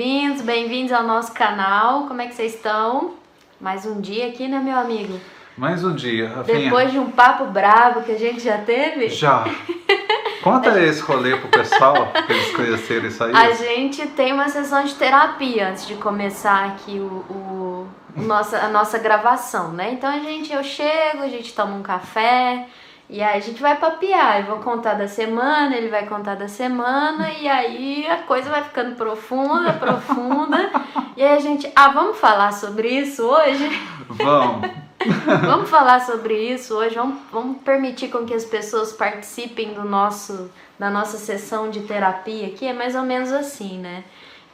bem-vindos, bem-vindos ao nosso canal. Como é que vocês estão? Mais um dia aqui, né, meu amigo? Mais um dia, Rafinha. Depois de um papo brabo que a gente já teve? Já. Conta esse rolê pro pessoal, pra eles conhecerem isso aí. A gente tem uma sessão de terapia antes de começar aqui o, o nossa, a nossa gravação, né? Então a gente, eu chego, a gente toma um café, e aí a gente vai papiar, eu vou contar da semana, ele vai contar da semana, e aí a coisa vai ficando profunda, profunda. e aí a gente, ah, vamos falar sobre isso hoje? Vamos. vamos falar sobre isso hoje, vamos, vamos permitir com que as pessoas participem do nosso, da nossa sessão de terapia aqui, é mais ou menos assim, né?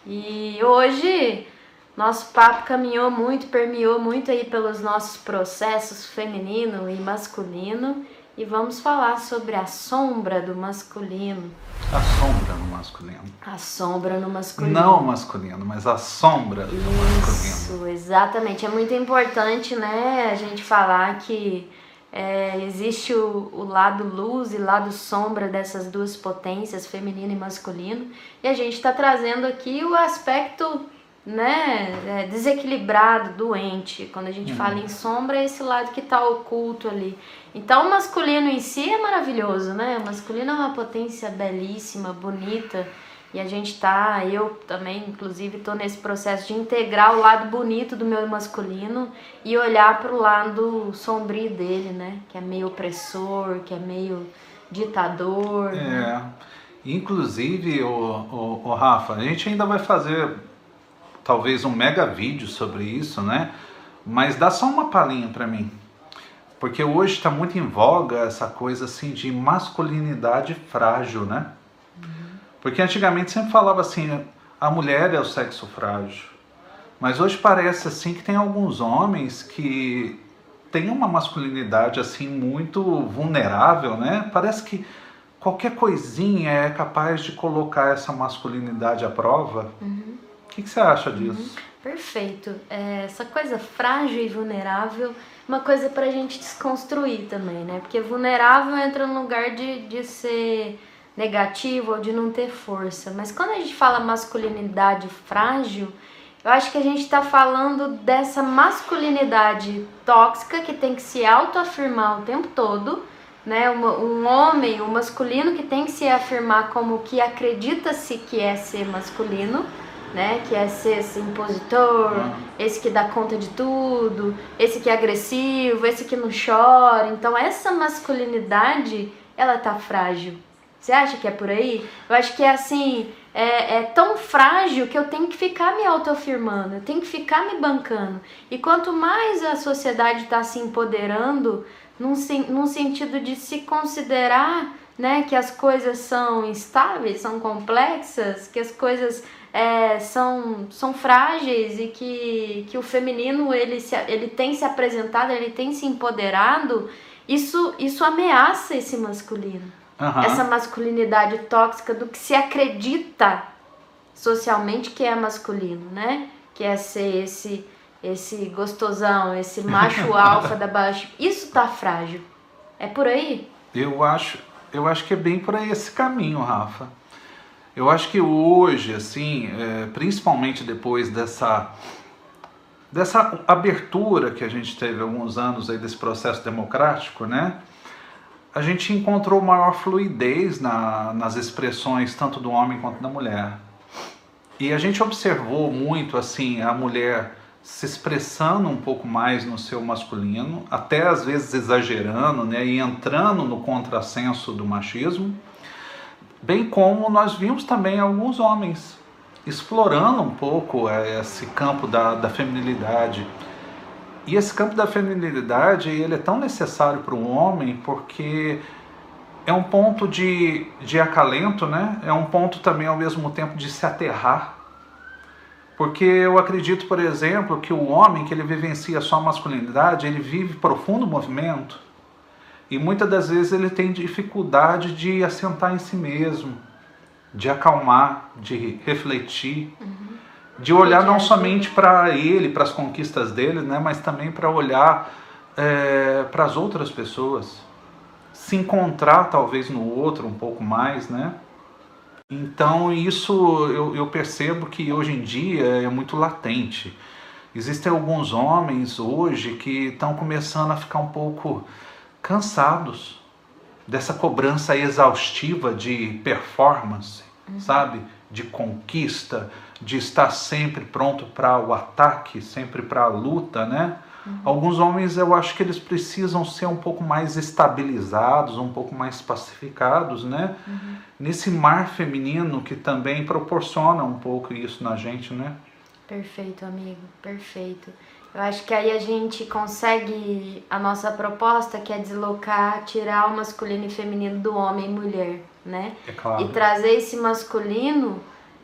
E hoje nosso papo caminhou muito, permeou muito aí pelos nossos processos feminino e masculino e vamos falar sobre a sombra do masculino. A sombra no masculino. A sombra no masculino. Não o masculino, mas a sombra do Isso, masculino. exatamente. É muito importante, né, a gente falar que é, existe o, o lado luz e lado sombra dessas duas potências, feminino e masculino, e a gente está trazendo aqui o aspecto né, é, desequilibrado, doente. Quando a gente Uhum. fala em sombra, é esse lado que está oculto ali. Então, o masculino em si é maravilhoso, né? O masculino é uma potência belíssima, bonita. E a gente tá, eu também, inclusive, tô nesse processo de integrar o lado bonito do meu masculino e olhar para o lado sombrio dele, né? Que é meio opressor, que é meio ditador. né? É. Inclusive, o, o, o Rafa, a gente ainda vai fazer talvez um mega vídeo sobre isso, né? Mas dá só uma palhinha pra mim. Porque hoje está muito em voga essa coisa assim de masculinidade frágil, né? Porque antigamente sempre falava assim, a mulher é o sexo frágil. Mas hoje parece assim que tem alguns homens que têm uma masculinidade assim muito vulnerável, né? Parece que qualquer coisinha é capaz de colocar essa masculinidade à prova. O que, que você acha disso? Perfeito. É, essa coisa frágil e vulnerável, uma coisa pra gente desconstruir também, né? Porque vulnerável entra no lugar de, de ser negativo ou de não ter força. Mas quando a gente fala masculinidade frágil, eu acho que a gente tá falando dessa masculinidade tóxica que tem que se autoafirmar o tempo todo, né? Uma- Um homem, um masculino que tem que se afirmar como que acredita-se que é ser masculino né? Que é ser esse impositor, Ah. esse que dá conta de tudo, esse que é agressivo, esse que não chora. Então essa masculinidade, ela tá frágil. Você acha que é por aí? Eu acho que é assim, é, é tão frágil que eu tenho que ficar me autoafirmando, eu tenho que ficar me bancando. E quanto mais a sociedade está se empoderando, num, num sentido de se considerar né, que as coisas são instáveis, são complexas, que as coisas é, são, são frágeis e que, que o feminino ele, se, ele tem se apresentado, ele tem se empoderado, isso, isso ameaça esse masculino. Aham. Essa masculinidade tóxica do que se acredita socialmente que é masculino, né? Que é ser esse, esse gostosão, esse macho alfa da baixa. Isso tá frágil. É por aí? Eu acho, eu acho que é bem por aí esse caminho, Rafa. Eu acho que hoje, assim, é, principalmente depois dessa dessa abertura que a gente teve alguns anos aí desse processo democrático, né? A gente encontrou maior fluidez na, nas expressões tanto do homem quanto da mulher. E a gente observou muito assim a mulher se expressando um pouco mais no seu masculino, até às vezes exagerando, né, e entrando no contrassenso do machismo, bem como nós vimos também alguns homens explorando um pouco eh, esse campo da, da feminilidade. E esse campo da feminilidade ele é tão necessário para o homem porque é um ponto de, de acalento, né? É um ponto também ao mesmo tempo de se aterrar. Porque eu acredito, por exemplo, que o homem que ele vivencia só a masculinidade, ele vive profundo movimento e muitas das vezes ele tem dificuldade de assentar em si mesmo, de acalmar, de refletir, de olhar não somente para ele, para as conquistas dele, né, mas também para olhar é, para as outras pessoas, se encontrar talvez no outro um pouco mais, né? Então isso eu, eu percebo que hoje em dia é muito latente. Existem alguns homens hoje que estão começando a ficar um pouco cansados dessa cobrança exaustiva de performance, uhum. sabe? De conquista, de estar sempre pronto para o ataque, sempre para a luta, né? Uhum. Alguns homens eu acho que eles precisam ser um pouco mais estabilizados, um pouco mais pacificados, né? Uhum. Nesse mar feminino que também proporciona um pouco isso na gente, né? Perfeito, amigo, perfeito. Eu acho que aí a gente consegue a nossa proposta que é deslocar, tirar o masculino e feminino do homem e mulher, né? É claro. E trazer esse masculino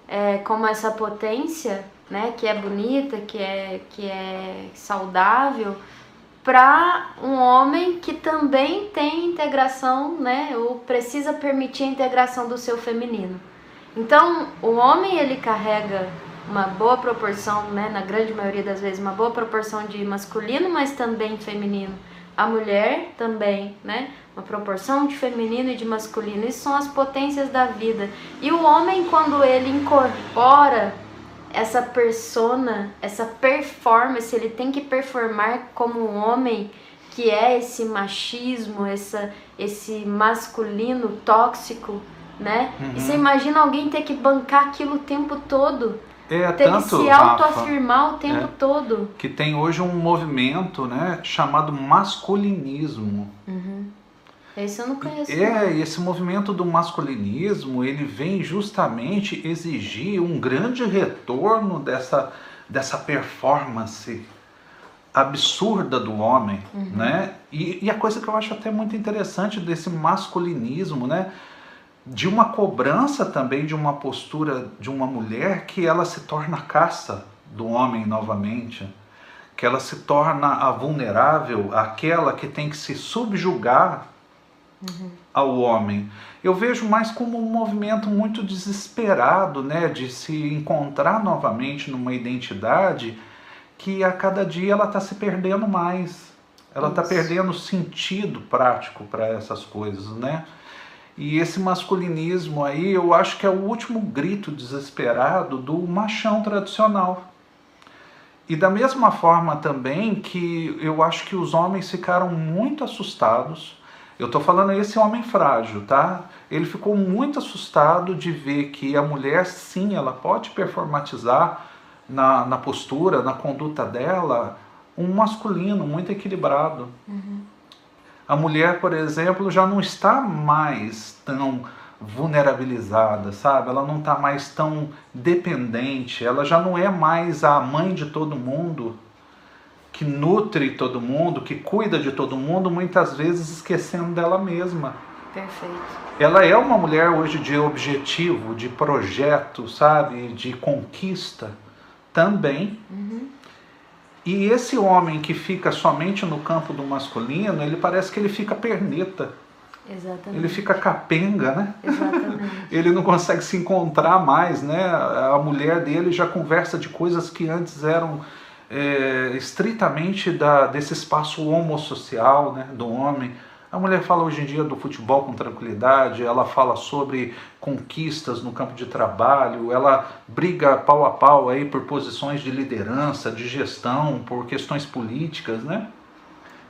é, como essa potência, né, que é bonita, que é, que é saudável, para um homem que também tem integração, né, ou precisa permitir a integração do seu feminino. Então, o homem ele carrega uma boa proporção, né, na grande maioria das vezes, uma boa proporção de masculino, mas também feminino. A mulher também, né? Uma proporção de feminino e de masculino. Isso são as potências da vida. E o homem, quando ele incorpora essa persona, essa performance, ele tem que performar como um homem que é esse machismo, essa, esse masculino tóxico, né? Uhum. E você imagina alguém ter que bancar aquilo o tempo todo. É, ter tanto, que se autoafirmar o tempo é, todo. Que tem hoje um movimento né, chamado masculinismo. Uhum. Esse eu não conheço. É, esse movimento do masculinismo, ele vem justamente exigir um grande retorno dessa, dessa performance absurda do homem, uhum. né? E, e, a coisa que eu acho até muito interessante desse masculinismo, né? De uma cobrança também de uma postura de uma mulher que ela se torna caça do homem novamente, que ela se torna a vulnerável, aquela que tem que se subjugar uhum. ao homem. Eu vejo mais como um movimento muito desesperado, né, de se encontrar novamente numa identidade que a cada dia ela está se perdendo mais. Ela está perdendo sentido prático para essas coisas, né? E esse masculinismo aí, eu acho que é o último grito desesperado do machão tradicional. E da mesma forma também que eu acho que os homens ficaram muito assustados. Eu estou falando esse homem frágil, tá? Ele ficou muito assustado de ver que a mulher, sim, ela pode performatizar na, na postura, na conduta dela, um masculino muito equilibrado. Uhum. A mulher, por exemplo, já não está mais tão vulnerabilizada, sabe? Ela não está mais tão dependente, ela já não é mais a mãe de todo mundo, que nutre todo mundo, que cuida de todo mundo, muitas vezes esquecendo dela mesma. Perfeito. Ela é uma mulher hoje de objetivo, de projeto, sabe? De conquista também. Uhum. E esse homem que fica somente no campo do masculino, ele parece que ele fica perneta. Exatamente. Ele fica capenga, né? Exatamente. ele não consegue se encontrar mais, né? A mulher dele já conversa de coisas que antes eram é, estritamente da, desse espaço homossocial, né? Do homem. A mulher fala hoje em dia do futebol com tranquilidade, ela fala sobre conquistas no campo de trabalho, ela briga pau a pau aí por posições de liderança, de gestão, por questões políticas, né?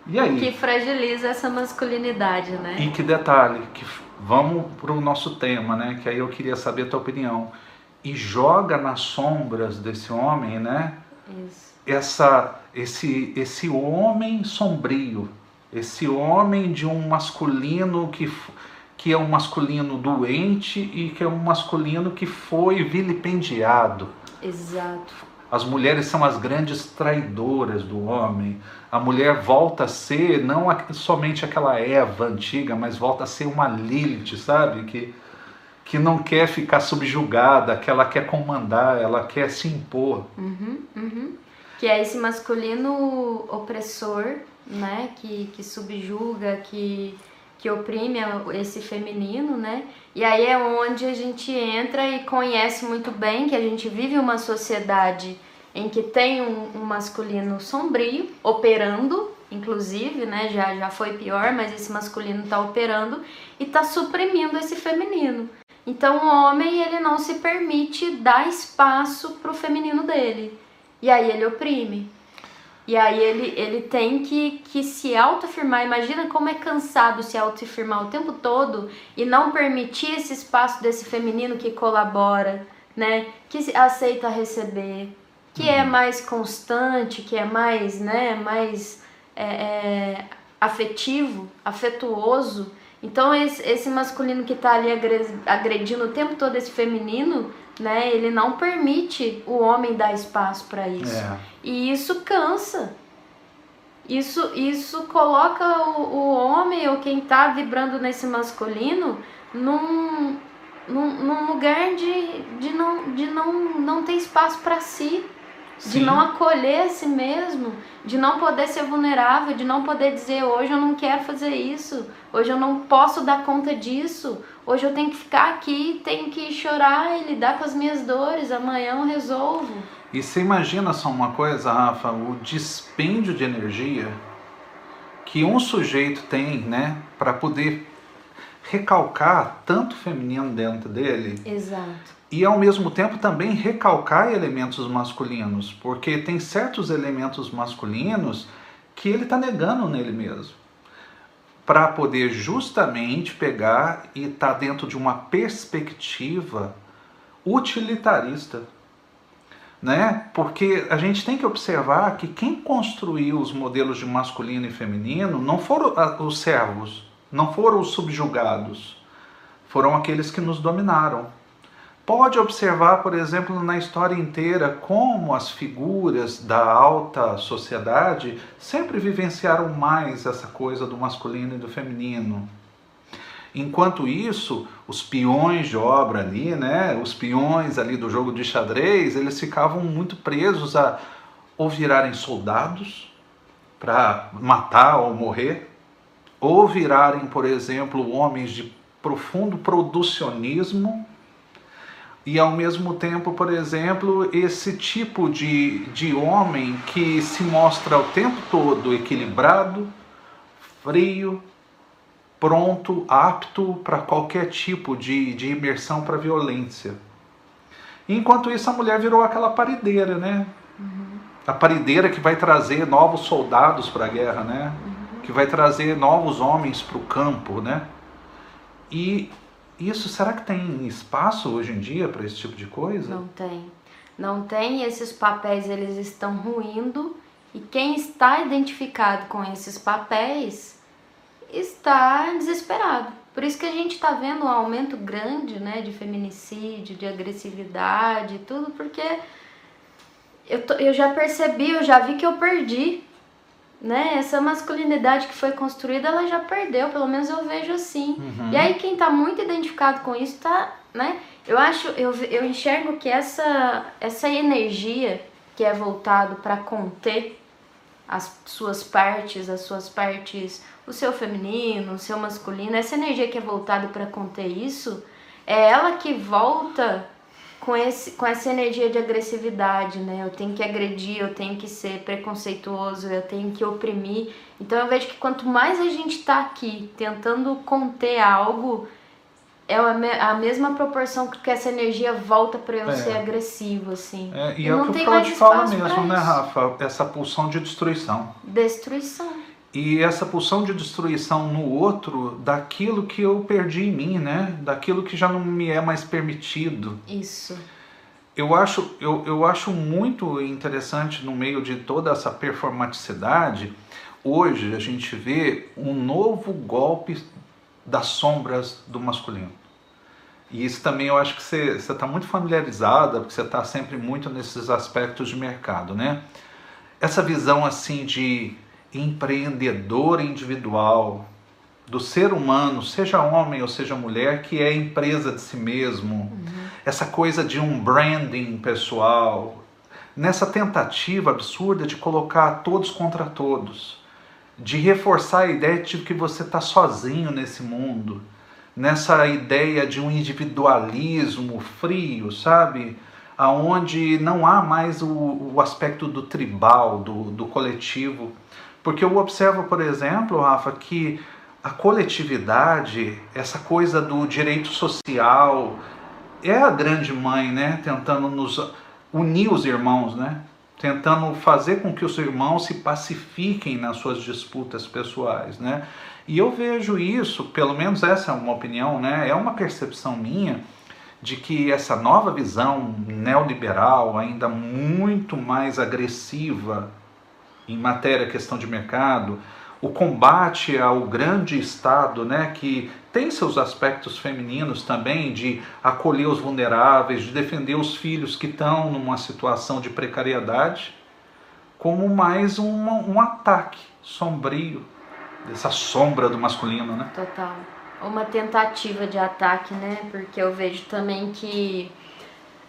E aí? Que fragiliza essa masculinidade, né? E que detalhe, que vamos para o nosso tema, né? Que aí eu queria saber a tua opinião. E joga nas sombras desse homem, né? Isso. Essa, esse, esse homem sombrio, esse homem de um masculino que, que é um masculino doente e que é um masculino que foi vilipendiado. Exato. As mulheres são as grandes traidoras do homem. A mulher volta a ser não somente aquela Eva antiga, mas volta a ser uma Lilith, sabe? Que, que não quer ficar subjugada, que ela quer comandar, ela quer se impor. Uhum, uhum. Que é esse masculino opressor né, que, que subjuga, que, que oprime esse feminino, né? E aí é onde a gente entra e conhece muito bem que a gente vive uma sociedade em que tem um, um masculino sombrio operando, inclusive, né? Já, já foi pior, mas esse masculino está operando e está suprimindo esse feminino. Então o homem ele não se permite dar espaço para o feminino dele. E aí ele oprime. E aí ele, ele tem que, que se autoafirmar. Imagina como é cansado se autoafirmar o tempo todo e não permitir esse espaço desse feminino que colabora, né? Que aceita receber, que é uhum. mais constante, que é mais, né, mais é, é, afetivo, afetuoso. Então esse, esse masculino que está ali agredindo o tempo todo esse feminino, né, ele não permite o homem dar espaço para isso. É. E isso cansa. Isso, isso coloca o, o homem ou quem está vibrando nesse masculino num, num, num lugar de, de, não, de não, não ter espaço para si de não acolher a si mesmo, de não poder ser vulnerável, de não poder dizer hoje eu não quero fazer isso, hoje eu não posso dar conta disso, hoje eu tenho que ficar aqui, tenho que chorar e lidar com as minhas dores, amanhã eu resolvo. E você imagina só uma coisa, Rafa, o dispêndio de energia que um sujeito tem, né, para poder recalcar tanto feminino dentro dele. Exato e ao mesmo tempo também recalcar elementos masculinos, porque tem certos elementos masculinos que ele está negando nele mesmo, para poder justamente pegar e estar tá dentro de uma perspectiva utilitarista. Né? Porque a gente tem que observar que quem construiu os modelos de masculino e feminino não foram os servos, não foram os subjugados, foram aqueles que nos dominaram pode observar, por exemplo, na história inteira, como as figuras da alta sociedade sempre vivenciaram mais essa coisa do masculino e do feminino. Enquanto isso, os peões de obra ali, né, os peões ali do jogo de xadrez, eles ficavam muito presos a ou virarem soldados para matar ou morrer, ou virarem, por exemplo, homens de profundo producionismo e ao mesmo tempo, por exemplo, esse tipo de, de homem que se mostra o tempo todo equilibrado, frio, pronto, apto para qualquer tipo de, de imersão para violência. Enquanto isso, a mulher virou aquela parideira, né? Uhum. A parideira que vai trazer novos soldados para a guerra, né? Uhum. Que vai trazer novos homens para o campo, né? E isso, será que tem espaço hoje em dia para esse tipo de coisa? Não tem. Não tem, esses papéis eles estão ruindo e quem está identificado com esses papéis está desesperado. Por isso que a gente está vendo um aumento grande né, de feminicídio, de agressividade, tudo, porque eu, tô, eu já percebi, eu já vi que eu perdi né? Essa masculinidade que foi construída, ela já perdeu, pelo menos eu vejo assim. Uhum. E aí quem está muito identificado com isso tá, né? Eu acho, eu, eu enxergo que essa essa energia que é voltado para conter as suas partes, as suas partes, o seu feminino, o seu masculino, essa energia que é voltada para conter isso, é ela que volta com, esse, com essa energia de agressividade, né? Eu tenho que agredir, eu tenho que ser preconceituoso, eu tenho que oprimir. Então eu vejo que quanto mais a gente está aqui tentando conter algo, é a mesma proporção que essa energia volta para eu é. ser agressivo, assim. É, e, e é o que o Freud fala mesmo, né, Rafa? Essa pulsão de destruição. Destruição e essa pulsão de destruição no outro daquilo que eu perdi em mim, né? Daquilo que já não me é mais permitido. Isso. Eu acho, eu, eu acho muito interessante no meio de toda essa performaticidade, hoje a gente vê um novo golpe das sombras do masculino. E isso também eu acho que você está muito familiarizada, porque você está sempre muito nesses aspectos de mercado, né? Essa visão assim de empreendedor individual, do ser humano, seja homem ou seja mulher, que é empresa de si mesmo, uhum. essa coisa de um branding pessoal, nessa tentativa absurda de colocar todos contra todos, de reforçar a ideia de que você está sozinho nesse mundo, nessa ideia de um individualismo frio, sabe? Aonde não há mais o, o aspecto do tribal, do, do coletivo Porque eu observo, por exemplo, Rafa, que a coletividade, essa coisa do direito social, é a grande mãe, né? Tentando nos unir os irmãos, né? Tentando fazer com que os irmãos se pacifiquem nas suas disputas pessoais, né? E eu vejo isso, pelo menos essa é uma opinião, né? É uma percepção minha de que essa nova visão neoliberal, ainda muito mais agressiva em matéria questão de mercado, o combate ao grande Estado, né, que tem seus aspectos femininos também, de acolher os vulneráveis, de defender os filhos que estão numa situação de precariedade, como mais uma, um ataque sombrio, dessa sombra do masculino, né? Total. Uma tentativa de ataque, né? Porque eu vejo também que,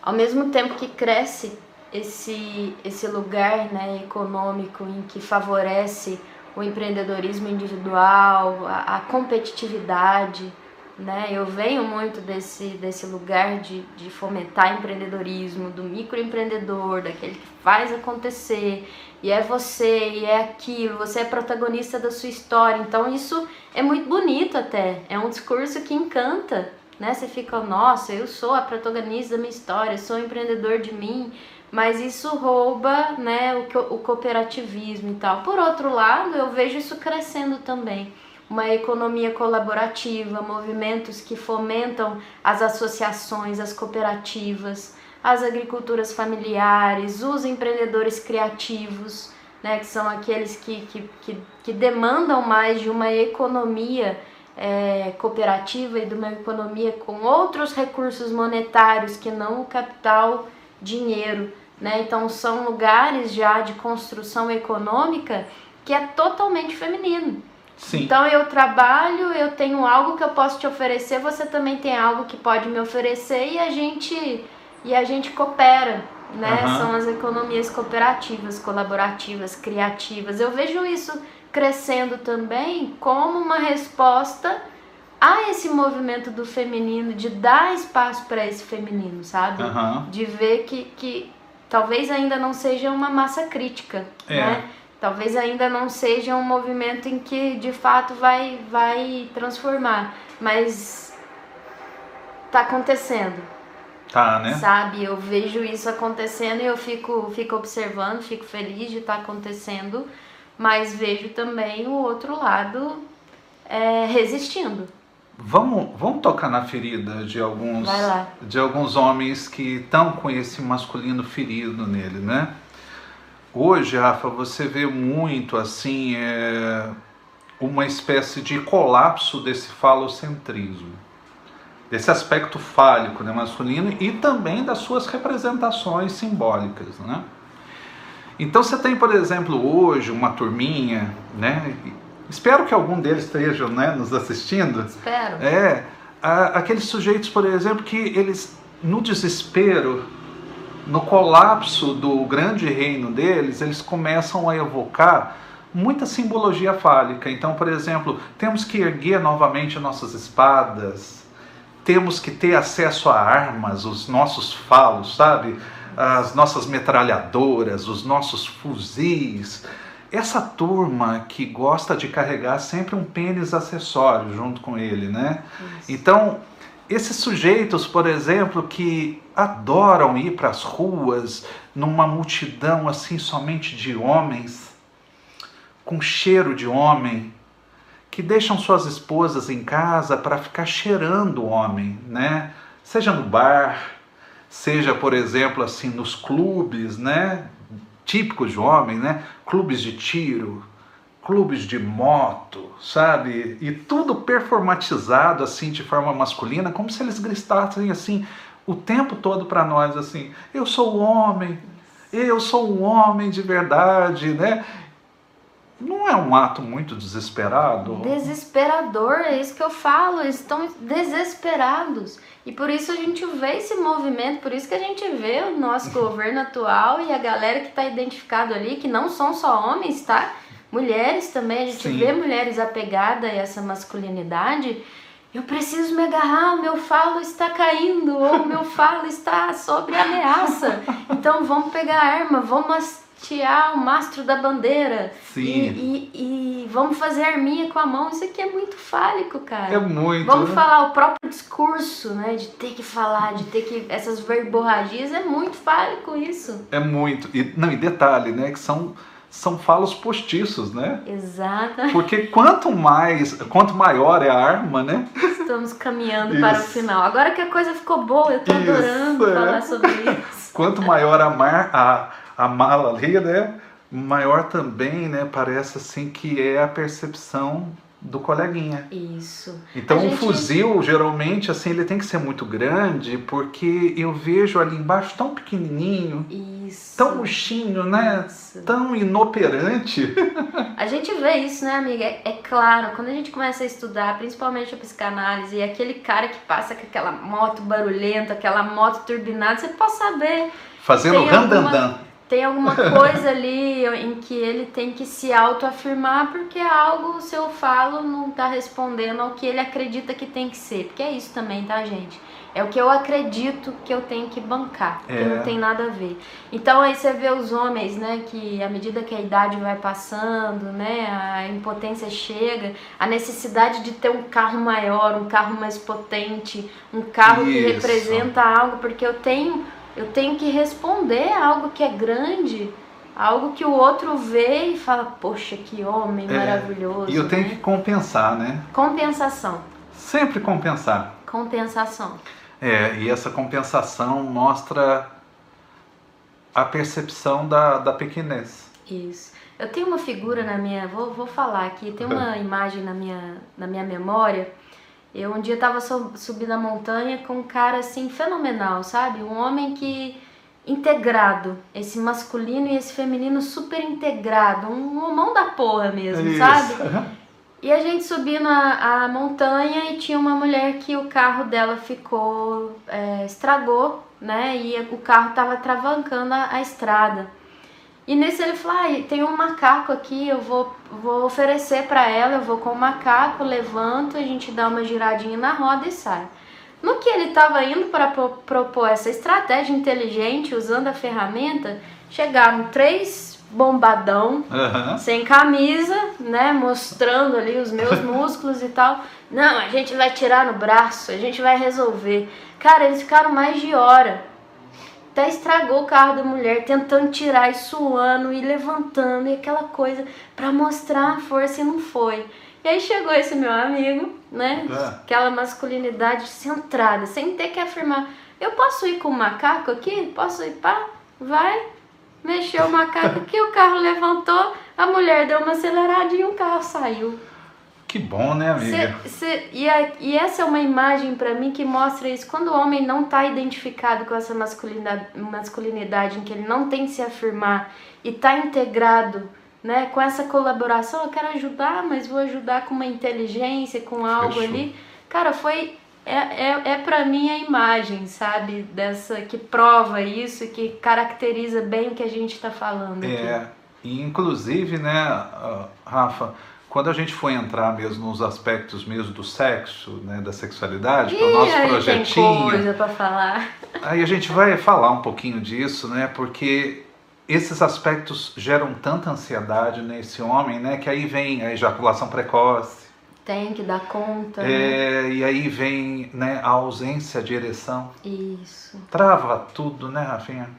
ao mesmo tempo que cresce esse, esse lugar né, econômico em que favorece o empreendedorismo individual, a, a, competitividade, né? Eu venho muito desse, desse lugar de, de fomentar empreendedorismo, do microempreendedor, daquele que faz acontecer, e é você, e é aquilo, você é protagonista da sua história. Então isso é muito bonito até, é um discurso que encanta, né? Você fica, nossa, eu sou a protagonista da minha história, sou empreendedor de mim, mas isso rouba né, o, o cooperativismo e tal. Por outro lado, eu vejo isso crescendo também. Uma economia colaborativa, movimentos que fomentam as associações, as cooperativas, as agriculturas familiares, os empreendedores criativos, né, que são aqueles que, que, que, que demandam mais de uma economia é, cooperativa e de uma economia com outros recursos monetários que não o capital dinheiro. Né? Então são lugares já de construção econômica que é totalmente feminino. Sim. Então eu trabalho, eu tenho algo que eu posso te oferecer, você também tem algo que pode me oferecer e a gente e a gente coopera, né? Uhum. São as economias cooperativas, colaborativas, criativas. Eu vejo isso crescendo também como uma resposta a esse movimento do feminino, de dar espaço para esse feminino, sabe? Uhum. De ver que, que talvez ainda não seja uma massa crítica, é. né? Talvez ainda não seja um movimento em que de fato vai, vai transformar, mas tá acontecendo. Tá, né? Sabe, eu vejo isso acontecendo e eu fico, fico observando, fico feliz de estar tá acontecendo, mas vejo também o outro lado é, resistindo. Vamos, vamos tocar na ferida de alguns, de alguns homens que estão com esse masculino ferido nele, né? Hoje, Rafa, você vê muito assim é, uma espécie de colapso desse falocentrismo, desse aspecto fálico né, masculino e também das suas representações simbólicas, né? Então você tem, por exemplo, hoje uma turminha, né? Espero que algum deles esteja né, nos assistindo. Espero. É, aqueles sujeitos, por exemplo, que eles, no desespero, no colapso do grande reino deles, eles começam a evocar muita simbologia fálica. Então, por exemplo, temos que erguer novamente nossas espadas, temos que ter acesso a armas, os nossos falos, sabe? As nossas metralhadoras, os nossos fuzis essa turma que gosta de carregar sempre um pênis acessório junto com ele, né? Isso. Então, esses sujeitos, por exemplo, que adoram ir para as ruas numa multidão assim somente de homens, com cheiro de homem, que deixam suas esposas em casa para ficar cheirando o homem, né? Seja no bar, seja, por exemplo, assim nos clubes, né? Típicos de homem, né? Clubes de tiro, clubes de moto, sabe? E tudo performatizado assim de forma masculina, como se eles gritassem assim o tempo todo para nós assim: "Eu sou o homem, eu sou um homem de verdade", né? Não é um ato muito desesperado? Desesperador, é isso que eu falo. Eles estão desesperados. E por isso a gente vê esse movimento, por isso que a gente vê o nosso governo atual e a galera que está identificado ali, que não são só homens, tá? Mulheres também, a gente Sim. vê mulheres apegadas a essa masculinidade. Eu preciso me agarrar, o meu falo está caindo, ou o meu falo está sob ameaça. Então vamos pegar a arma, vamos hastear o mastro da bandeira. Sim. E, e, e vamos fazer arminha com a mão. Isso aqui é muito fálico, cara. É muito. Vamos né? falar o próprio discurso, né? De ter que falar, de ter que. Essas verborragias, é muito fálico isso. É muito. E, não, e detalhe, né? Que são, são falos postiços, né? Exato. Porque quanto mais, quanto maior é a arma, né? Estamos caminhando para o final. Agora que a coisa ficou boa, eu tô Isso, adorando é. falar sobre isso. Quanto maior a, mar, a, a mala ali, né? Maior também, né? Parece assim que é a percepção do coleguinha. Isso. Então A um gente- fuzil, geralmente, assim, ele tem que ser muito grande, porque eu vejo ali embaixo tão pequenininho, Isso. tão murchinho, né? Isso. Tão inoperante. A gente vê isso, né, amiga? É, é claro, quando a gente começa a estudar, principalmente a psicanálise, e aquele cara que passa com aquela moto barulhenta, aquela moto turbinada, você pode saber. Fazendo Tem alguma- randandan. Tem alguma coisa ali em que ele tem que se autoafirmar porque algo, o seu falo, não tá respondendo ao que ele acredita que tem que ser. Porque é isso também, tá, gente? É o que eu acredito que eu tenho que bancar, que É. não tem nada a ver. Então aí você vê os homens, né, que à medida que a idade vai passando, né, a impotência chega, a necessidade de ter um carro maior, um carro mais potente, um carro que Isso. representa algo, porque eu tenho eu tenho que responder algo que é grande, algo que o outro vê e fala, poxa, que homem É, maravilhoso. E eu tenho né? que compensar, né? Compensação. Sempre compensar. Compensação. É, e essa compensação mostra a percepção da, da pequenez. Isso. Eu tenho uma figura na minha. Vou, vou falar aqui, tem uma imagem na minha, na minha memória. Eu um dia tava su- subindo a montanha com um cara assim fenomenal, sabe? Um homem que. integrado. Esse masculino e esse feminino super integrado. Um homão da porra mesmo, sabe? E a gente subindo a, a montanha e tinha uma mulher que o carro dela ficou. é, estragou, né? E o carro tava travancando a, a estrada. E nesse ele falou: ah, tem um macaco aqui, eu vou, vou oferecer pra ela, eu vou com o macaco, levanto, a gente dá uma giradinha na roda e sai. No que ele estava indo para pro- propor essa estratégia inteligente, usando a ferramenta, chegaram três bombadão Aham. sem camisa, né, mostrando ali os meus músculos e tal. Não, a gente vai tirar no braço, a gente vai resolver. Cara, eles ficaram mais de hora. Até estragou o carro da mulher, tentando tirar e suando e levantando e aquela coisa pra mostrar a força e não foi. E aí chegou esse meu amigo, né? É. Aquela masculinidade centrada, sem ter que afirmar. Eu posso ir com o macaco aqui? Posso ir? Pá, vai. Mexeu o macaco aqui, o carro levantou, a mulher deu uma aceleradinha e o carro saiu. Que bom, né, amiga? Cê- cê- e, a- e essa é uma imagem pra mim que mostra isso. Quando o homem não tá identificado com essa masculinidade, masculinidade em que ele não tem que se afirmar e tá integrado né, com essa colaboração, eu quero ajudar, mas vou ajudar com uma inteligência, com algo Fechou. ali. Cara, foi. É, é, é pra mim a imagem, sabe? Dessa que prova isso, que caracteriza bem o que a gente tá falando aqui. É, e inclusive, né, ah, Rafa, quando a gente foi entrar mesmo nos aspectos mesmo do sexo, né, da sexualidade, que é o nosso aí tem projetinho, coisa pra falar. aí a gente vai falar um pouquinho disso, né, porque esses aspectos geram tanta ansiedade nesse homem, né, que aí vem a ejaculação precoce, Tem que dar conta. né? é, e aí vem né, a ausência de ereção. Isso. Trava tudo, né, Rafinha?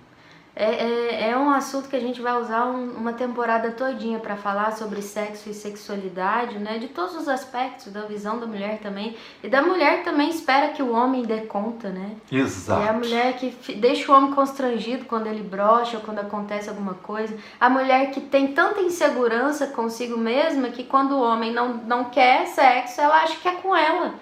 É, é, é um assunto que a gente vai usar um- uma temporada todinha para falar sobre sexo e sexualidade, né? De todos os aspectos, da visão da mulher também. E da mulher também espera que o homem dê conta, né? Exato. É a mulher que deixa o homem constrangido quando ele brocha quando acontece alguma coisa. A mulher que tem tanta insegurança consigo mesma que quando o homem não, não quer sexo, ela acha que é com ela.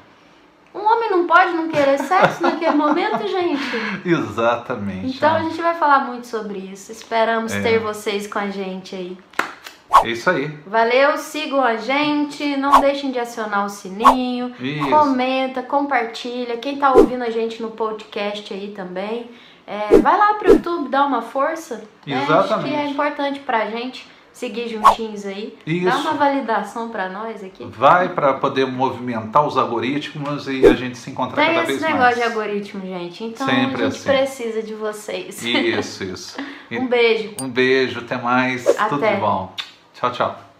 Um homem não pode não querer sexo naquele momento, gente. Exatamente. Então a gente vai falar muito sobre isso. Esperamos É. ter vocês com a gente aí. É isso aí. Valeu, sigam a gente, não deixem de acionar o sininho, Isso. comenta, compartilha. Quem tá ouvindo a gente no podcast aí também, é, vai lá pro YouTube, dá uma força. né? Acho que é Exatamente. importante pra gente seguir juntinhos aí. Isso. Dá uma validação pra nós aqui. Vai para poder movimentar os algoritmos e a gente se encontrar Tem cada esse vez negócio mais. de algoritmo, gente. Então Sempre a gente assim. precisa de vocês. Isso, isso. um beijo. Um beijo, até mais. Tudo Até. de bom. Tchau, tchau.